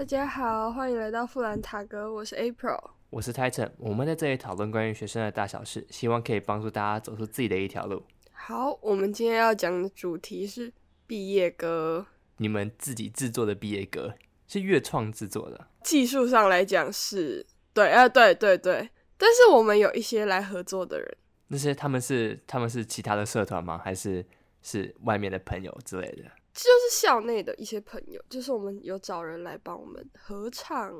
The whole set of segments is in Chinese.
大家好，欢迎来到富兰塔格，我是 April。我是 Titan，我们在这里讨论关于学生的大小事，希望可以帮助大家走出自己的一条路。好，我们今天要讲的主题是毕业歌。你们自己制作的毕业歌是乐创制作的，技术上来讲是对，啊，对对对，但是我们有一些来合作的人，那些他们是他们是其他的社团吗？还是是外面的朋友之类的？就是校内的一些朋友，就是我们有找人来帮我们合唱，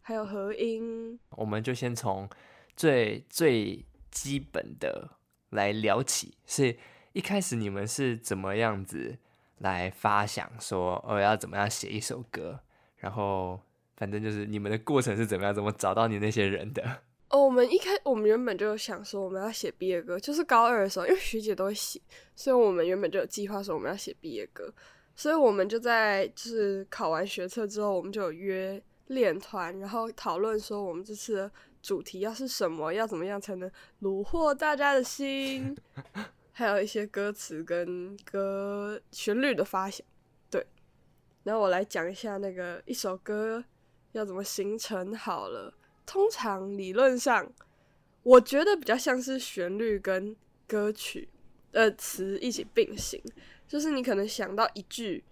还有合音。我们就先从最最基本的来聊起，是一开始你们是怎么样子？来发想说，哦，要怎么样写一首歌，然后反正就是你们的过程是怎么样，怎么找到你那些人的？哦，我们一开，我们原本就想说我们要写毕业歌，就是高二的时候，因为学姐都会写，所以我们原本就有计划说我们要写毕业歌，所以我们就在就是考完学测之后，我们就有约练团，然后讨论说我们这次的主题要是什么，要怎么样才能虏获大家的心。还有一些歌词跟歌旋律的发想，对。然后我来讲一下那个一首歌要怎么形成好了。通常理论上，我觉得比较像是旋律跟歌曲的词一起并行，就是你可能想到一句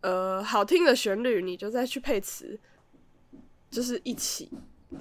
呃好听的旋律，你就再去配词，就是一起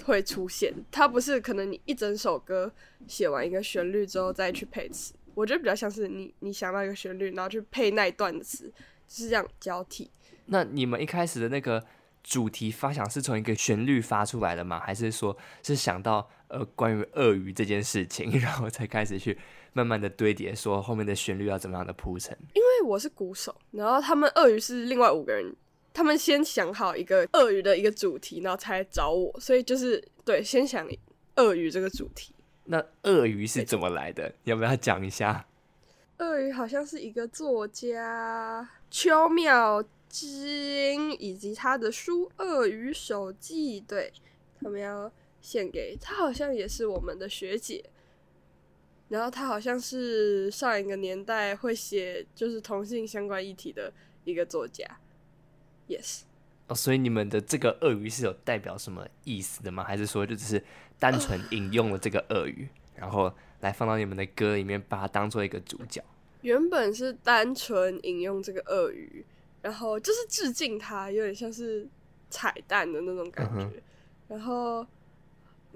会出现。它不是可能你一整首歌写完一个旋律之后再去配词。我觉得比较像是你，你想到一个旋律，然后去配那一段词，就是这样交替。那你们一开始的那个主题发想是从一个旋律发出来的吗？还是说是想到呃关于鳄鱼这件事情，然后才开始去慢慢的堆叠，说后面的旋律要怎么样的铺陈？因为我是鼓手，然后他们鳄鱼是另外五个人，他们先想好一个鳄鱼的一个主题，然后才来找我，所以就是对，先想鳄鱼这个主题。那鳄鱼是怎么来的？要不要讲一下？鳄鱼好像是一个作家邱妙金以及他的书《鳄鱼手记》，对他们要献给他，好像也是我们的学姐。然后他好像是上一个年代会写就是同性相关议题的一个作家。Yes。哦，所以你们的这个鳄鱼是有代表什么意思的吗？还是说就只是单纯引用了这个鳄鱼，然后来放到你们的歌里面，把它当做一个主角？原本是单纯引用这个鳄鱼，然后就是致敬它，有点像是彩蛋的那种感觉。然后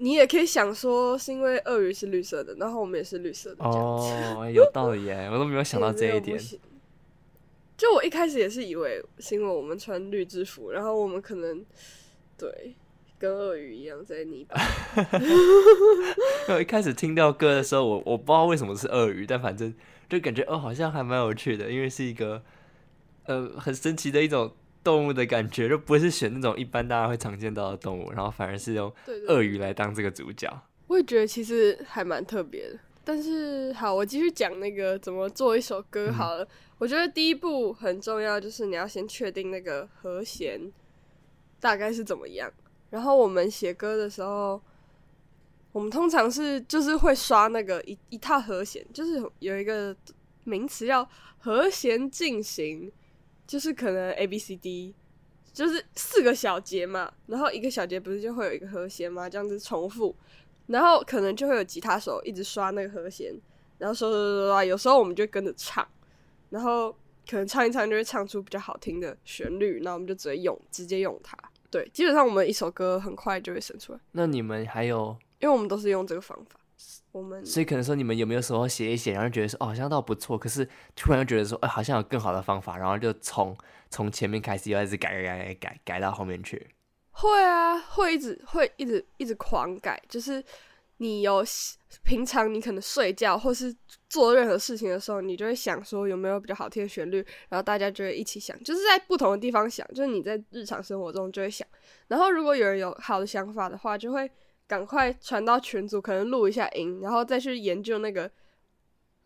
你也可以想说，是因为鳄鱼是绿色的，然后我们也是绿色的。哦，有道理耶，我都没有想到这一点。就我一开始也是以为是因为我们穿绿制服，然后我们可能对跟鳄鱼一样在泥巴。我一开始听到歌的时候，我我不知道为什么是鳄鱼，但反正就感觉哦，好像还蛮有趣的，因为是一个呃很神奇的一种动物的感觉，就不是选那种一般大家会常见到的动物，然后反而是用鳄鱼来当这个主角。我也觉得其实还蛮特别的。但是好，我继续讲那个怎么做一首歌好了。我觉得第一步很重要，就是你要先确定那个和弦大概是怎么样。然后我们写歌的时候，我们通常是就是会刷那个一一套和弦，就是有一个名词叫和弦进行，就是可能 A B C D，就是四个小节嘛。然后一个小节不是就会有一个和弦嘛？这样子重复。然后可能就会有吉他手一直刷那个和弦，然后刷刷刷刷，有时候我们就跟着唱，然后可能唱一唱就会唱出比较好听的旋律，那我们就直接用直接用它。对，基本上我们一首歌很快就会生出来。那你们还有？因为我们都是用这个方法，我们所以可能说你们有没有时候写一写，然后觉得说哦好像倒不错，可是突然又觉得说哎好像有更好的方法，然后就从从前面开始又一直改改改改改改到后面去。会啊，会一直会一直一直狂改，就是你有平常你可能睡觉或是做任何事情的时候，你就会想说有没有比较好听的旋律，然后大家就会一起想，就是在不同的地方想，就是你在日常生活中就会想，然后如果有人有好的想法的话，就会赶快传到群组，可能录一下音，然后再去研究那个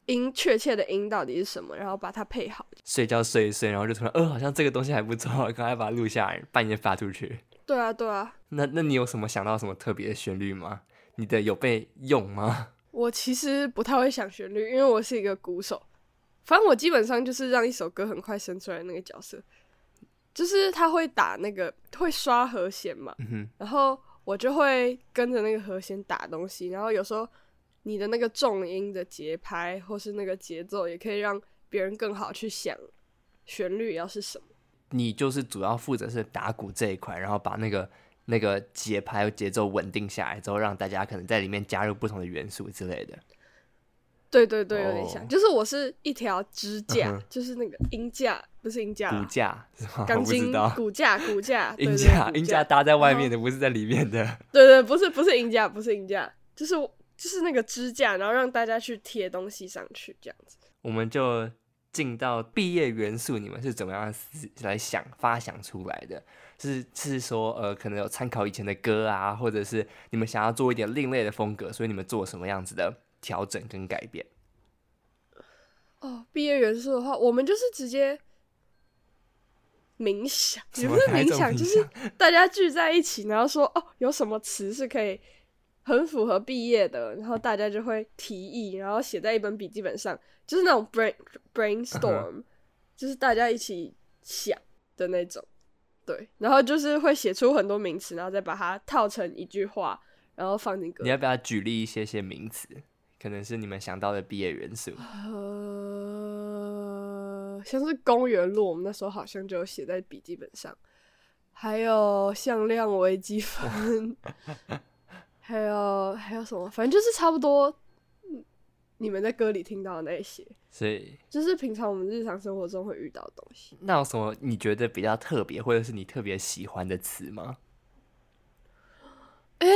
音确切的音到底是什么，然后把它配好。睡觉睡一睡，然后就突然，呃，好像这个东西还不错，赶快把它录下来，半夜发出去。对啊，对啊。那那你有什么想到什么特别的旋律吗？你的有被用吗？我其实不太会想旋律，因为我是一个鼓手。反正我基本上就是让一首歌很快生出来那个角色。就是他会打那个会刷和弦嘛，嗯，然后我就会跟着那个和弦打东西，然后有时候你的那个重音的节拍或是那个节奏，也可以让别人更好去想旋律要是什么。你就是主要负责是打鼓这一块，然后把那个那个节拍节奏稳定下来之后，让大家可能在里面加入不同的元素之类的。对对对，有点像，哦就是我是一条支架，嗯哼就是那个音架，不是音架骨，架是吗？我钢不知道。筋骨 架骨架，对对音架，骨音架搭在外面的，不是在里面的。对对，不是不是音架，不是音架，就是就是那个支架，然后让大家去贴东西上去，这样子。我们就进到毕业元素，你们是怎么样思来想发想出来的？是是说，呃，可能有参考以前的歌啊，或者是你们想要做一点另类的风格，所以你们做什么样子的调整跟改变？哦，毕业元素的话，我们就是直接冥想，也不是冥想，就是大家聚在一起，然后说哦，有什么词是可以很符合毕业的，然后大家就会提议，然后写在一本笔记本上，就是那种 brain brainstorm，、就是大家一起想的那种。对，然后就是会写出很多名词，然后再把它套成一句话，然后放进歌你要不要举例一些些名词？可能是你们想到的毕业元素。呃，像是公园路，我们那时候好像就有写在笔记本上，还有向量微积分，还有还有什么，反正就是差不多，嗯你们在歌里听到的那些，所以，就是平常我们日常生活中会遇到的东西。那有什么你觉得比较特别，或者是你特别喜欢的词吗？哎、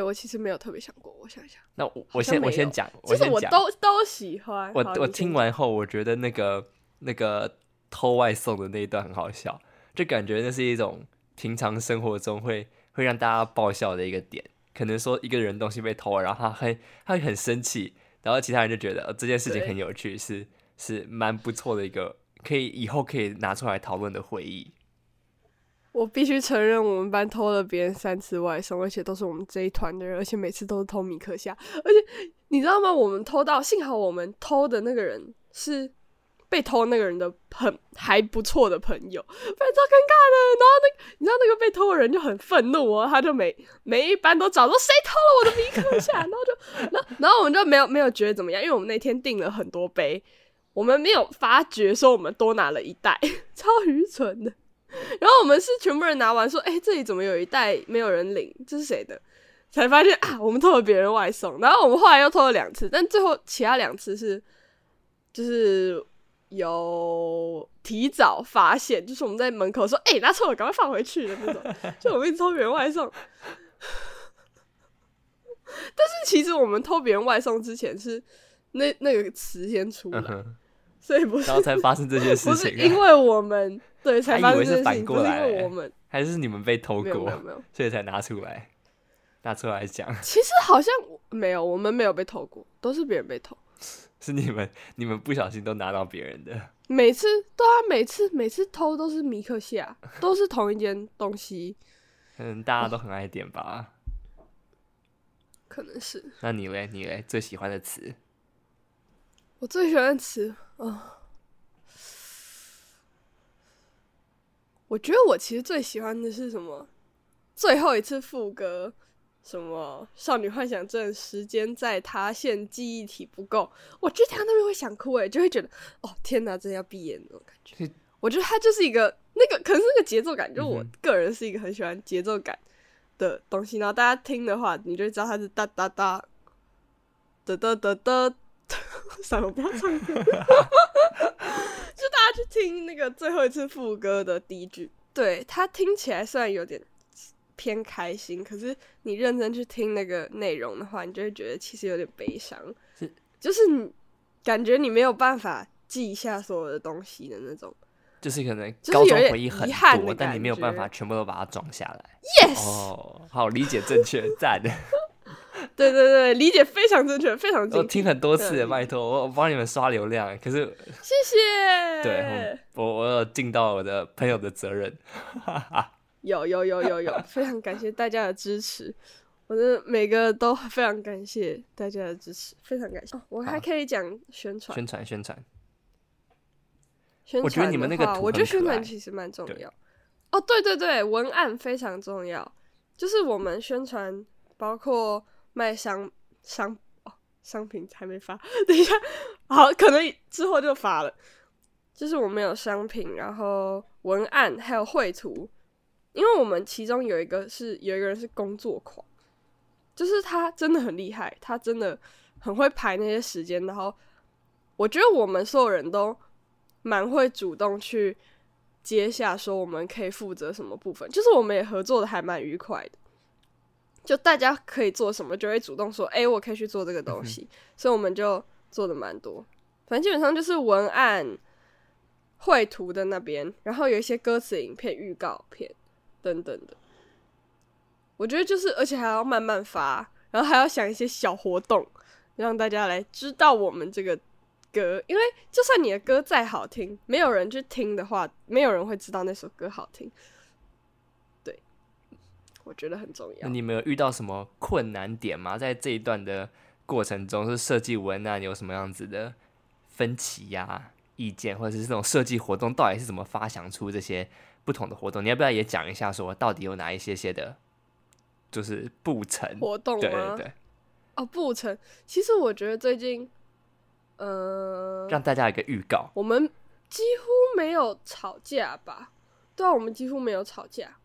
我其实没有特别想过，我想一想，那我好我先我先讲，其实我。都都喜欢。我我听完后，我觉得那个那个偷外送的那一段很好笑，就感觉那是一种平常生活中会会让大家爆笑的一个点。可能说一个人东西被偷了，然后他很他会很生气，然后其他人就觉得、呃、这件事情很有趣，是是蛮不错的一个可以以后可以拿出来讨论的回忆。我必须承认，我们班偷了别人三次外送，而且都是我们这一团的人，而且每次都是偷米克夏。而且你知道吗？我们偷到，幸好我们偷的那个人是被偷那个人的很还不错的朋友，不然超尴尬的。然后那你知道那个被偷的人就很愤怒哦，他就每每一班都找说谁偷了我的米克夏，然后就然后然后我们就没有没有觉得怎么样，因为我们那天订了很多杯，我们没有发觉说我们多拿了一袋，超愚蠢的。然后我们是全部人拿完说，哎、这里怎么有一袋没有人领？这是谁的？才发现啊，我们偷了别人外送。然后我们后来又偷了两次，但最后其他两次是就是有提早发现，就是我们在门口说，哎、拿错了，赶快放回去的那种。就我们偷别人外送。但是其实我们偷别人外送之前是那那个词先出来，所以不是然后才发生这件事 不是情、啊，因为我们对才发还以为是生这些事情，不是因反过来欸为我们还是你们被偷过，所以才拿出来拿出来讲，其实好像没有，我们没有被偷过，都是别人被偷。是你们你们不小心都拿到别人的。每次对啊，每次每次偷都是米克夏，都是同一件东西，可能大家都很爱点吧。可能是那你嘞？你嘞？最喜欢的词？我最喜欢的词啊、我觉得我其实最喜欢的是什么？最后一次副歌，什么少女幻想症，时间在塌陷，记忆体不够。我觉得听到那边会想哭，诶，就会觉得哦天哪，真的要闭眼那种感觉。我觉得它就是一个那个，可能是那个节奏感，就我嗯哼个人是一个很喜欢节奏感的东西。然后大家听的话，你就会知道它是哒哒哒，哒哒哒哒。算了，我不要唱歌。就大家去听那个最后一次副歌的第一句，对它听起来虽然有点偏开心，可是你认真去听那个内容的话，你就会觉得其实有点悲伤。是，就是你感觉你没有办法记下所有的东西的那种。就是可能高中回忆很多，但你感没有办法全部都把它装下来。Yes，、哦，好，理解正确，赞。对对对，理解非常正确，非常我精听很多次拜托，我我帮你们刷流量，可是谢谢。对我我我有尽到我的朋友的责任。有有有有有，非常感谢大家的支持，我的每个都非常感谢大家的支持，非常感谢。哦、我还可以讲宣传，宣传宣传，宣传我觉得你们那个图我觉得宣传其实蛮重要。哦，对对对，文案非常重要。就是我们宣传，包括卖商商哦，商品还没发，等一下，好，可能之后就发了。就是我们有商品，然后文案还有绘图，因为我们其中有一个是有一个人是工作狂，就是他真的很厉害，他真的很会排那些时间，然后我觉得我们所有人都蛮会主动去接下，说我们可以负责什么部分，就是我们也合作的还蛮愉快的，就大家可以做什么，就会主动说，哎，我可以去做这个东西，所以我们就做的蛮多，反正基本上就是文案。绘图的那边，然后有一些歌词、影片、预告片等等的，我觉得就是，而且还要慢慢发，然后还要想一些小活动，让大家来知道我们这个歌。因为就算你的歌再好听，没有人去听的话，没有人会知道那首歌好听。对，我觉得很重要。那你们有遇到什么困难点吗？在这一段的过程中，是设计文案有什么样子的分歧呀？意见或者是这种设计活动到底是怎么发想出这些不同的活动？你要不要也讲一下，说到底有哪一些些的，就是步程活动吗？对对对。哦，步程，其实我觉得最近，呃，让大家一个预告，我们几乎没有吵架吧？对啊，我们几乎没有吵架。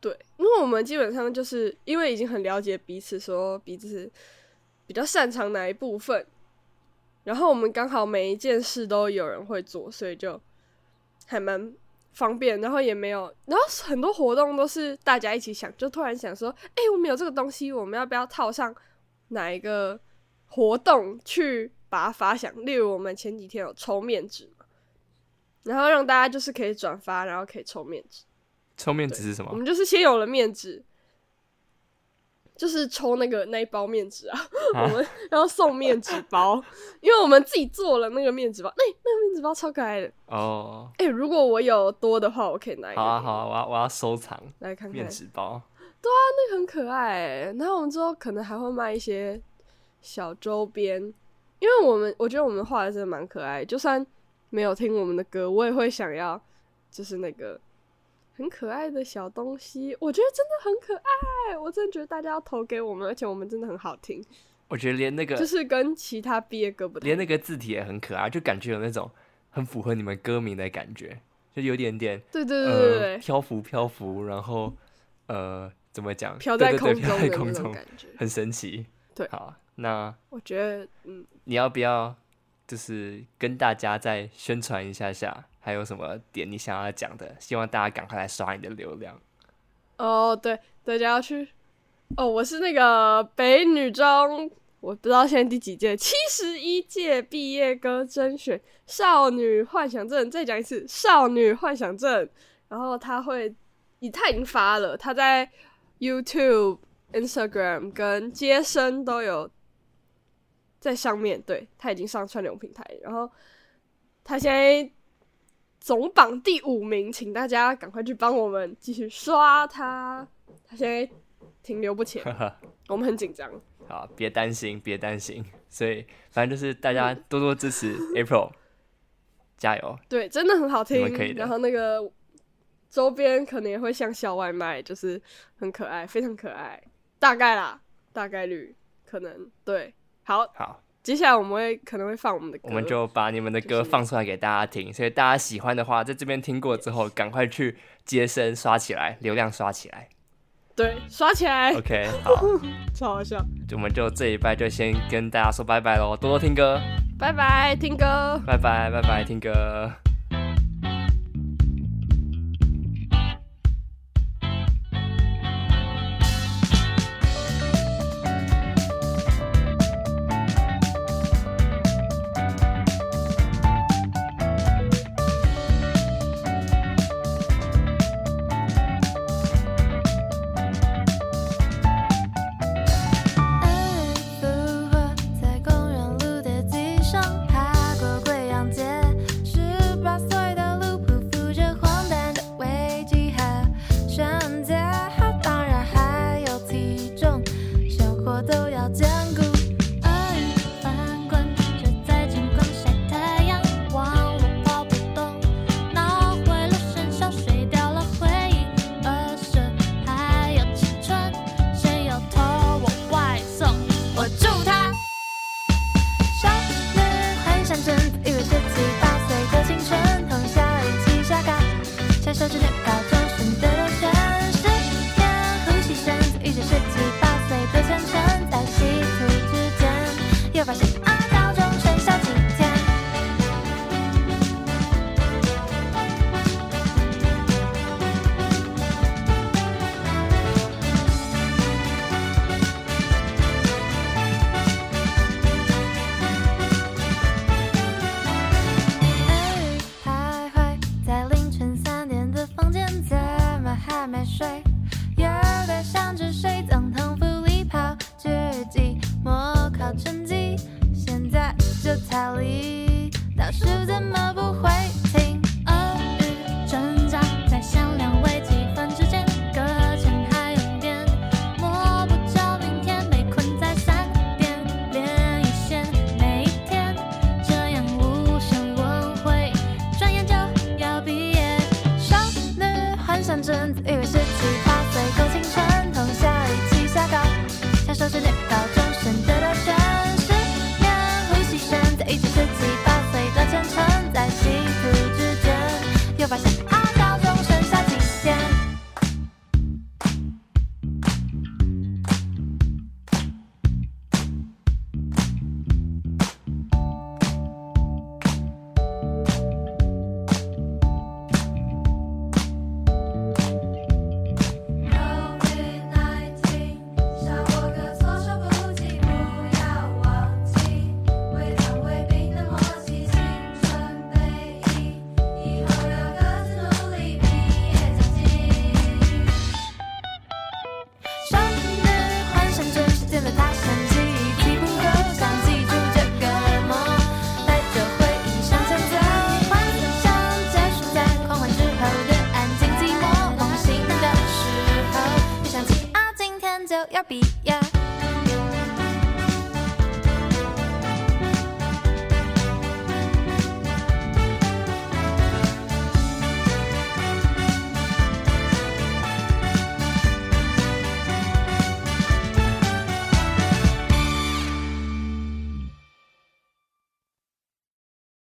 对，因为我们基本上就是因为已经很了解彼此，说彼此比较擅长哪一部分。然后我们刚好每一件事都有人会做，所以就还蛮方便。然后也没有，然后很多活动都是大家一起想，就突然想说：“哎，我们有这个东西，我们要不要套上哪一个活动去把它发想？”例如我们前几天有抽面纸嘛，然后让大家就是可以转发，然后可以抽面纸。抽面纸是什么？我们就是先有了面纸。就是抽那个那一包面纸啊，我们然后送面纸包，因为我们自己做了那个面纸包，那那个面纸包超可爱的哦。哎，如果我有多的话，我可以拿一个。好啊好啊，我要我要收藏来看看面纸包。对啊，那个很可爱。然后我们之后可能还会卖一些小周边，因为我们我觉得我们画的真的蛮可爱，就算没有听我们的歌，我也会想要，就是那个。很可爱的小东西，我觉得真的很可爱。我真的觉得大家要投给我们，而且我们真的很好听。我觉得连那个就是跟其他毕业歌不同，连那个字体也很可爱，就感觉有那种很符合你们歌名的感觉，就有点点对对对对对漂浮漂浮，然后呃怎么讲飘在空中的空中感觉，很神奇。对，好，那我觉得嗯，你要不要就是跟大家再宣传一下下？还有什么点你想要讲的？希望大家赶快来刷你的流量。哦，对，大家要去。哦，我是那个北女中，我不知道现在第几届，七十一届毕业歌甄选少女幻想症。再讲一次，少女幻想症。然后他会，他已经发了，他在 YouTube、Instagram 跟接生都有在上面。对他已经上串流平台，然后他现在。总榜第五名，请大家赶快去帮我们继续刷他，他现在停留不前，我们很紧张。好，别担心，别担心。所以反正就是大家多多支持 April，加油。对，真的很好听。然后那个周边可能也会像小外卖，就是很可爱，非常可爱。大概啦，大概率可能对。好，好。接下来我们会可能会放我们的歌，我们就把你们的歌放出来给大家听，所以大家喜欢的话，在这边听过之后，赶快去接生刷起来，流量刷起来，对，刷起来。OK，好，超好笑。我们就这一拜就先跟大家说拜拜喽，多多听歌，拜拜，听歌，拜拜，拜拜，听歌。